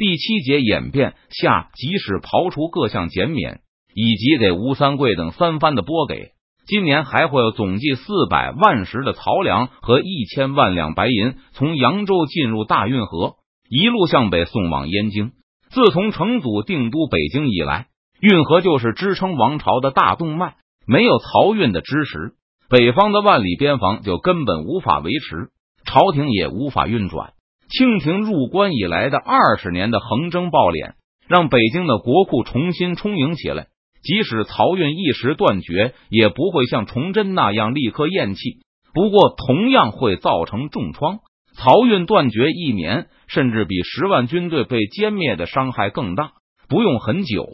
第七节演变下，即使刨除各项减免以及给吴三桂等三番的拨给，今年还会有总计四百万石的漕粮和一千万两白银从扬州进入大运河，一路向北送往燕京。自从成祖定都北京以来，运河就是支撑王朝的大动脉，没有漕运的支持，北方的万里边防就根本无法维持，朝廷也无法运转。清廷入关以来的二十年的横征暴敛，让北京的国库重新充盈起来。即使漕运一时断绝，也不会像崇祯那样立刻咽气。不过，同样会造成重创。漕运断绝一年，甚至比十万军队被歼灭的伤害更大。不用很久，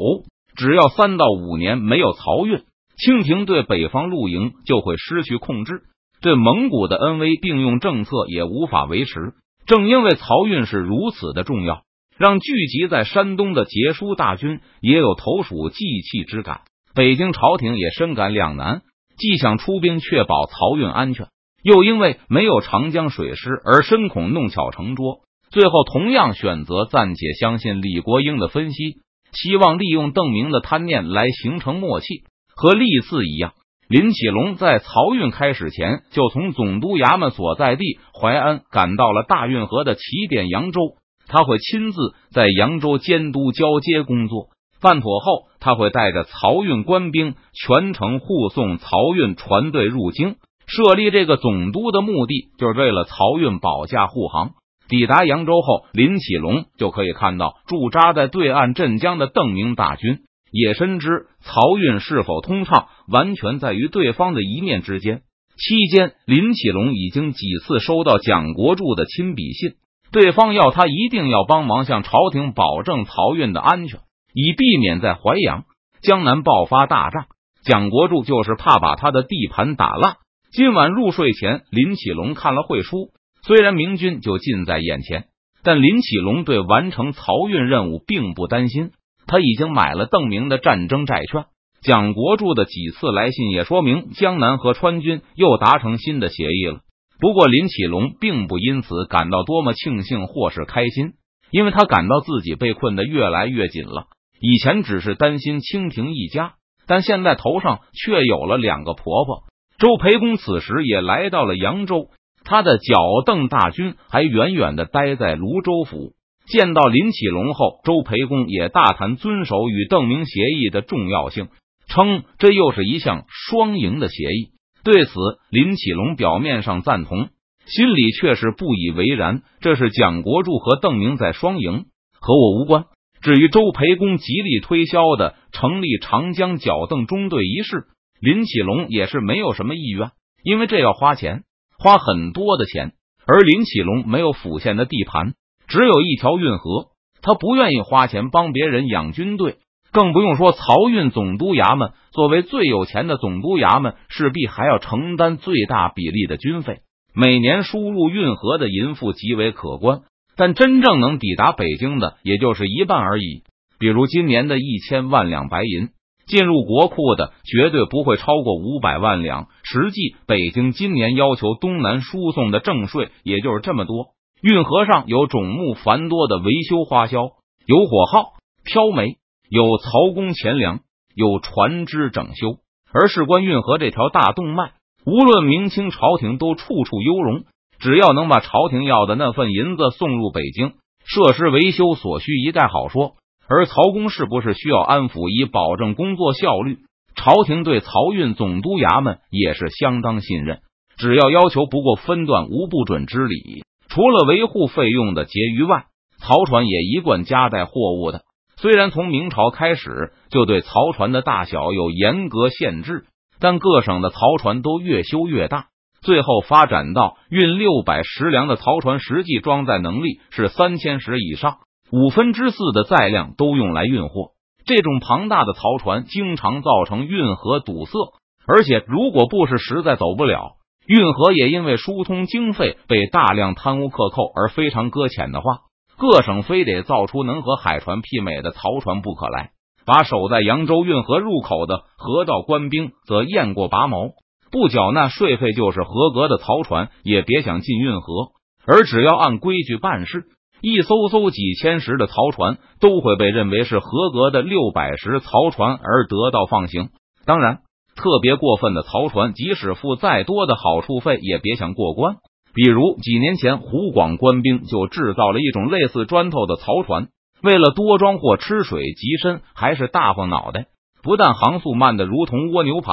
只要三到五年没有漕运，清廷对北方露营就会失去控制，对蒙古的恩威并用政策也无法维持。正因为漕运是如此的重要，让聚集在山东的杰书大军也有投鼠忌器之感。北京朝廷也深感两难，既想出兵确保漕运安全，又因为没有长江水师而深恐弄巧成拙。最后，同样选择暂且相信李国英的分析，希望利用邓明的贪念来形成默契。和历次一样。林启龙在漕运开始前，就从总督衙门所在地淮安赶到了大运河的起点扬州。他会亲自在扬州监督交接工作，办妥后，他会带着漕运官兵全程护送漕运船队入京。设立这个总督的目的，就是为了漕运保驾护航。抵达扬州后，林启龙就可以看到驻扎在对岸镇江的邓明大军。也深知漕运是否通畅，完全在于对方的一念之间。期间，林启龙已经几次收到蒋国柱的亲笔信，对方要他一定要帮忙向朝廷保证漕运的安全，以避免在淮阳、江南爆发大战。蒋国柱就是怕把他的地盘打烂。今晚入睡前，林启龙看了会书，虽然明军就近在眼前，但林启龙对完成漕运任务并不担心。他已经买了邓明的战争债券，蒋国柱的几次来信也说明江南和川军又达成新的协议了。不过林启龙并不因此感到多么庆幸或是开心，因为他感到自己被困得越来越紧了。以前只是担心清廷一家，但现在头上却有了两个婆婆。周培公此时也来到了扬州，他的剿邓大军还远远的待在泸州府。见到林启龙后，周培公也大谈遵守与邓明协议的重要性，称这又是一项双赢的协议。对此，林启龙表面上赞同，心里却是不以为然。这是蒋国柱和邓明在双赢，和我无关。至于周培公极力推销的成立长江剿邓中队一事，林启龙也是没有什么意愿，因为这要花钱，花很多的钱，而林启龙没有府县的地盘。只有一条运河，他不愿意花钱帮别人养军队，更不用说漕运总督衙门作为最有钱的总督衙门，势必还要承担最大比例的军费。每年输入运河的银赋极为可观，但真正能抵达北京的也就是一半而已。比如今年的一千万两白银进入国库的，绝对不会超过五百万两。实际北京今年要求东南输送的正税，也就是这么多。运河上有种目繁多的维修花销，有火耗、漂煤，有曹工钱粮，有船只整修。而事关运河这条大动脉，无论明清朝廷都处处优容，只要能把朝廷要的那份银子送入北京，设施维修所需一概好说。而曹公是不是需要安抚以保证工作效率？朝廷对漕运总督衙门也是相当信任，只要要求不过分段，无不准之理。除了维护费用的结余外，漕船也一贯夹带货物的。虽然从明朝开始就对漕船的大小有严格限制，但各省的漕船都越修越大，最后发展到运六百石粮的漕船，实际装载能力是三千石以上，五分之四的载量都用来运货。这种庞大的漕船经常造成运河堵塞，而且如果不是实在走不了。运河也因为疏通经费被大量贪污克扣而非常搁浅的话，各省非得造出能和海船媲美的漕船不可来。把守在扬州运河入口的河道官兵则验过拔毛，不缴纳税费就是合格的漕船也别想进运河。而只要按规矩办事，一艘艘几千石的曹船都会被认为是合格的六百石曹船而得到放行。当然，特别过分的曹船，即使付再多的好处费，也别想过关。比如几年前，湖广官兵就制造了一种类似砖头的曹船，为了多装货、吃水极深，还是大方脑袋，不但航速慢的如同蜗牛爬，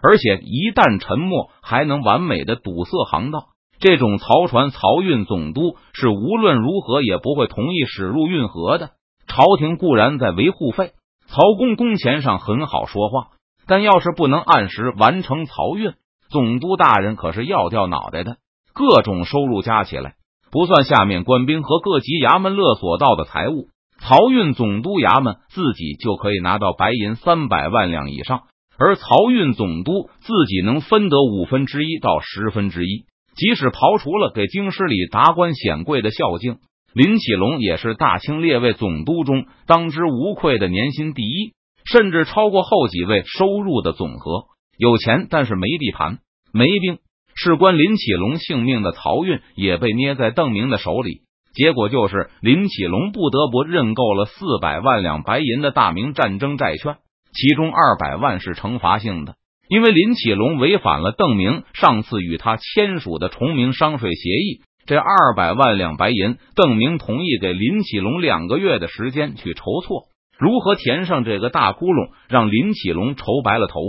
而且一旦沉没，还能完美的堵塞航道。这种曹船，漕运总督是无论如何也不会同意驶入运河的。朝廷固然在维护费、曹工工钱上很好说话，但要是不能按时完成漕运，总督大人可是要掉脑袋的。各种收入加起来，不算下面官兵和各级衙门勒索到的财物，漕运总督衙门自己就可以拿到白银三百万两以上，而漕运总督自己能分得五分之一到十分之一。即使刨除了给京师里达官显贵的孝敬，林启龙也是大清列位总督中当之无愧的年薪第一，甚至超过后几位收入的总和。有钱，但是没地盘，没兵。事关林启龙性命的漕运也被捏在邓明的手里，结果就是林启龙不得不认购了四百万两白银的大明战争债券，其中二百万是惩罚性的，因为林启龙违反了邓明上次与他签署的崇明商税协议。这二百万两白银，邓明同意给林启龙两个月的时间去筹措如何填上这个大窟窿，让林启龙愁白了头。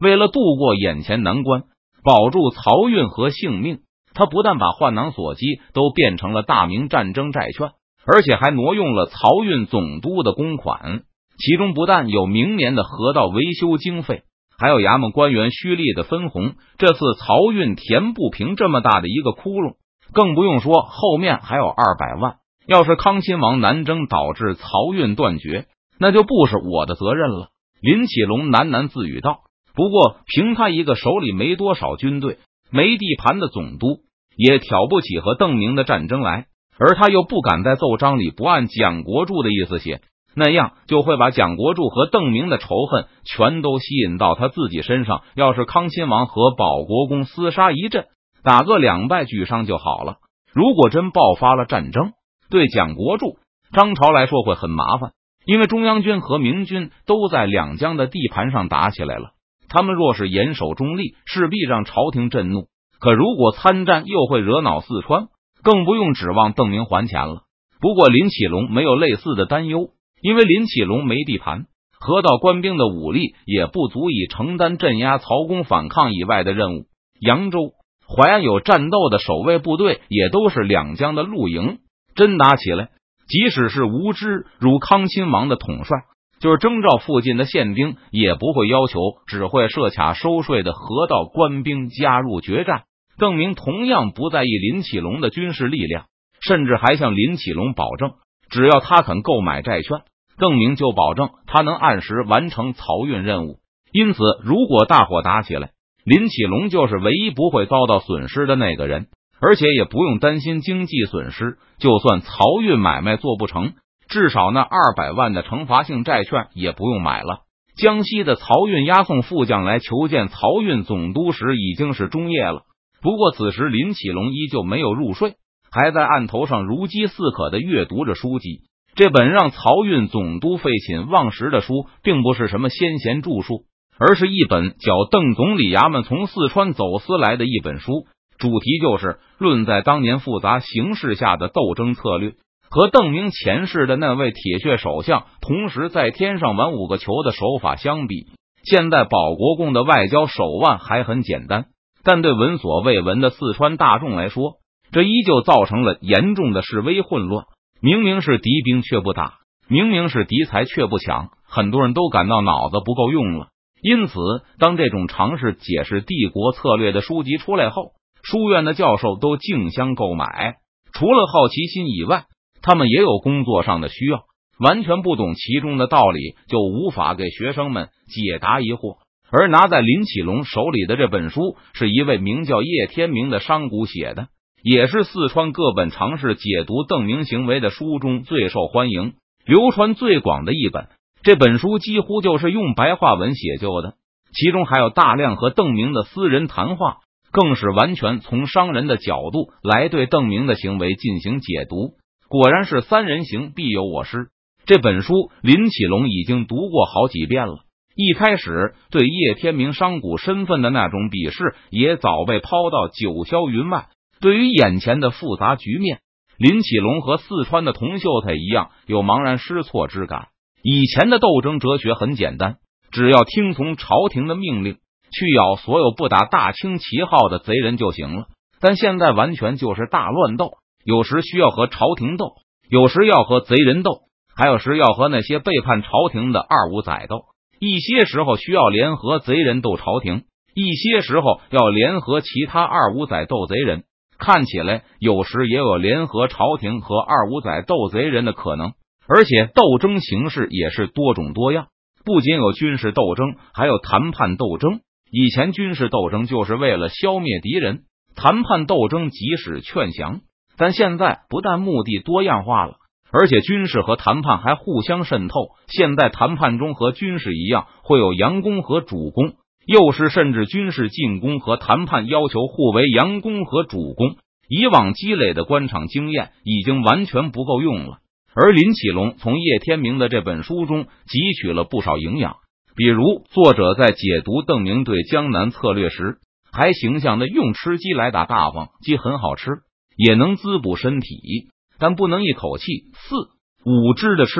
为了度过眼前难关。保住漕运和性命，他不但把换囊所击都变成了大明战争债券，而且还挪用了漕运总督的公款。其中不但有明年的河道维修经费，还有衙门官员胥吏的分红。这次漕运填不平这么大的一个窟窿，更不用说后面还有二百万。要是康亲王南征导致漕运断绝，那就不是我的责任了。林启龙喃喃自语道。不过，凭他一个手里没多少军队、没地盘的总督，也挑不起和邓明的战争来。而他又不敢在奏章里不按蒋国柱的意思写，那样就会把蒋国柱和邓明的仇恨全都吸引到他自己身上。要是康亲王和保国公厮杀一阵，打个两败俱伤就好了。如果真爆发了战争，对蒋国柱、张朝来说会很麻烦，因为中央军和明军都在两江的地盘上打起来了。他们若是严守中立，势必让朝廷震怒。可如果参战，又会惹恼四川，更不用指望邓明还钱了。不过林启龙没有类似的担忧，因为林启龙没地盘，河道官兵的武力也不足以承担镇压曹公反抗以外的任务。扬州、淮安有战斗的守卫部队，也都是两江的露营。真打起来，即使是无知如康亲王的统帅。就是征召附近的宪兵，也不会要求只会设卡收税的河道官兵加入决战。邓明同样不在意林启龙的军事力量，甚至还向林启龙保证，只要他肯购买债券，邓明就保证他能按时完成漕运任务。因此，如果大伙打起来，林启龙就是唯一不会遭到损失的那个人，而且也不用担心经济损失。就算漕运买卖做不成。至少那二百万的惩罚性债券也不用买了。江西的漕运押送副将来求见漕运总督时，已经是中夜了。不过此时林启龙依旧没有入睡，还在案头上如饥似渴的阅读着书籍。这本让漕运总督废寝忘食的书，并不是什么先贤著述，而是一本叫邓总理衙门从四川走私来的一本书，主题就是论在当年复杂形势下的斗争策略。和邓明前世的那位铁血首相同时在天上玩五个球的手法相比，现在保国共的外交手腕还很简单，但对闻所未闻的四川大众来说，这依旧造成了严重的示威混乱。明明是敌兵却不打，明明是敌财却不抢，很多人都感到脑子不够用了。因此，当这种尝试解释帝国策略的书籍出来后，书院的教授都竞相购买。除了好奇心以外，他们也有工作上的需要，完全不懂其中的道理，就无法给学生们解答疑惑。而拿在林启龙手里的这本书，是一位名叫叶天明的商贾写的，也是四川各本尝试解读邓明行为的书中最受欢迎、流传最广的一本。这本书几乎就是用白话文写就的，其中还有大量和邓明的私人谈话，更是完全从商人的角度来对邓明的行为进行解读。果然是三人行必有我师。这本书林启龙已经读过好几遍了。一开始对叶天明商贾身份的那种鄙视，也早被抛到九霄云外。对于眼前的复杂局面，林启龙和四川的童秀才一样，有茫然失措之感。以前的斗争哲学很简单，只要听从朝廷的命令，去咬所有不打大清旗号的贼人就行了。但现在完全就是大乱斗，有时需要和朝廷斗，有时要和贼人斗，还有时要和那些背叛朝廷的二五仔斗。一些时候需要联合贼人斗朝廷，一些时候要联合其他二五仔斗贼人。看起来有时也有联合朝廷和二五仔斗贼人的可能，而且斗争形式也是多种多样，不仅有军事斗争，还有谈判斗争。以前军事斗争就是为了消灭敌人，谈判斗争即使劝降，但现在不但目的多样化了，而且军事和谈判还互相渗透。现在谈判中和军事一样，会有佯攻和主攻。又是甚至军事进攻和谈判要求互为佯攻和主攻，以往积累的官场经验已经完全不够用了。而林启龙从叶天明的这本书中汲取了不少营养，比如作者在解读邓明对江南策略时，还形象的用吃鸡来打大方。鸡很好吃，也能滋补身体，但不能一口气四五只的吃，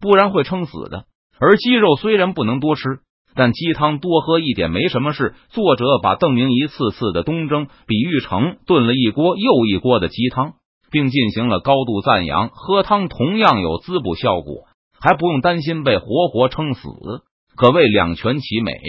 不然会撑死的。而鸡肉虽然不能多吃。但鸡汤多喝一点没什么事。作者把邓明一次次的东征比喻成炖了一锅又一锅的鸡汤，并进行了高度赞扬。喝汤同样有滋补效果，还不用担心被活活撑死，可谓两全其美。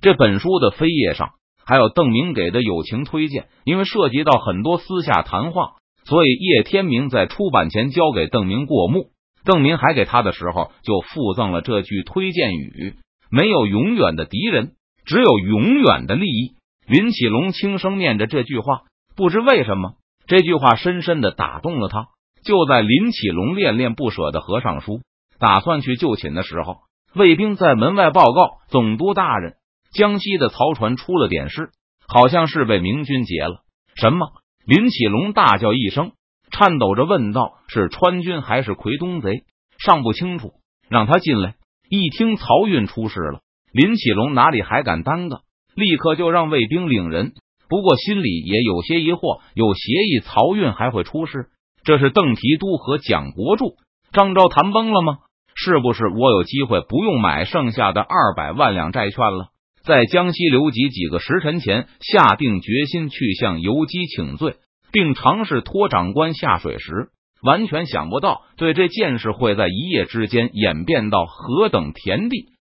这本书的扉页上还有邓明给的友情推荐，因为涉及到很多私下谈话，所以叶天明在出版前交给邓明过目。邓明还给他的时候，就附赠了这句推荐语。没有永远的敌人，只有永远的利益。林启龙轻声念着这句话，不知为什么，这句话深深的打动了他。就在林启龙恋恋不舍的合上书，打算去就寝的时候，卫兵在门外报告：“总督大人，江西的曹船出了点事，好像是被明军劫了。”什么？林启龙大叫一声，颤抖着问道：“是川军还是奎东贼？尚不清楚，让他进来。”一听漕运出事了，林启龙哪里还敢耽搁，立刻就让卫兵领人。不过心里也有些疑惑，有协议漕运还会出事？这是邓提督和蒋国柱、张昭谈崩了吗？是不是我有机会不用买剩下的二百万两债券了？在江西刘吉几个时辰前下定决心去向游击请罪，并尝试拖长官下水时。完全想不到，对这件事会在一夜之间演变到何等田地。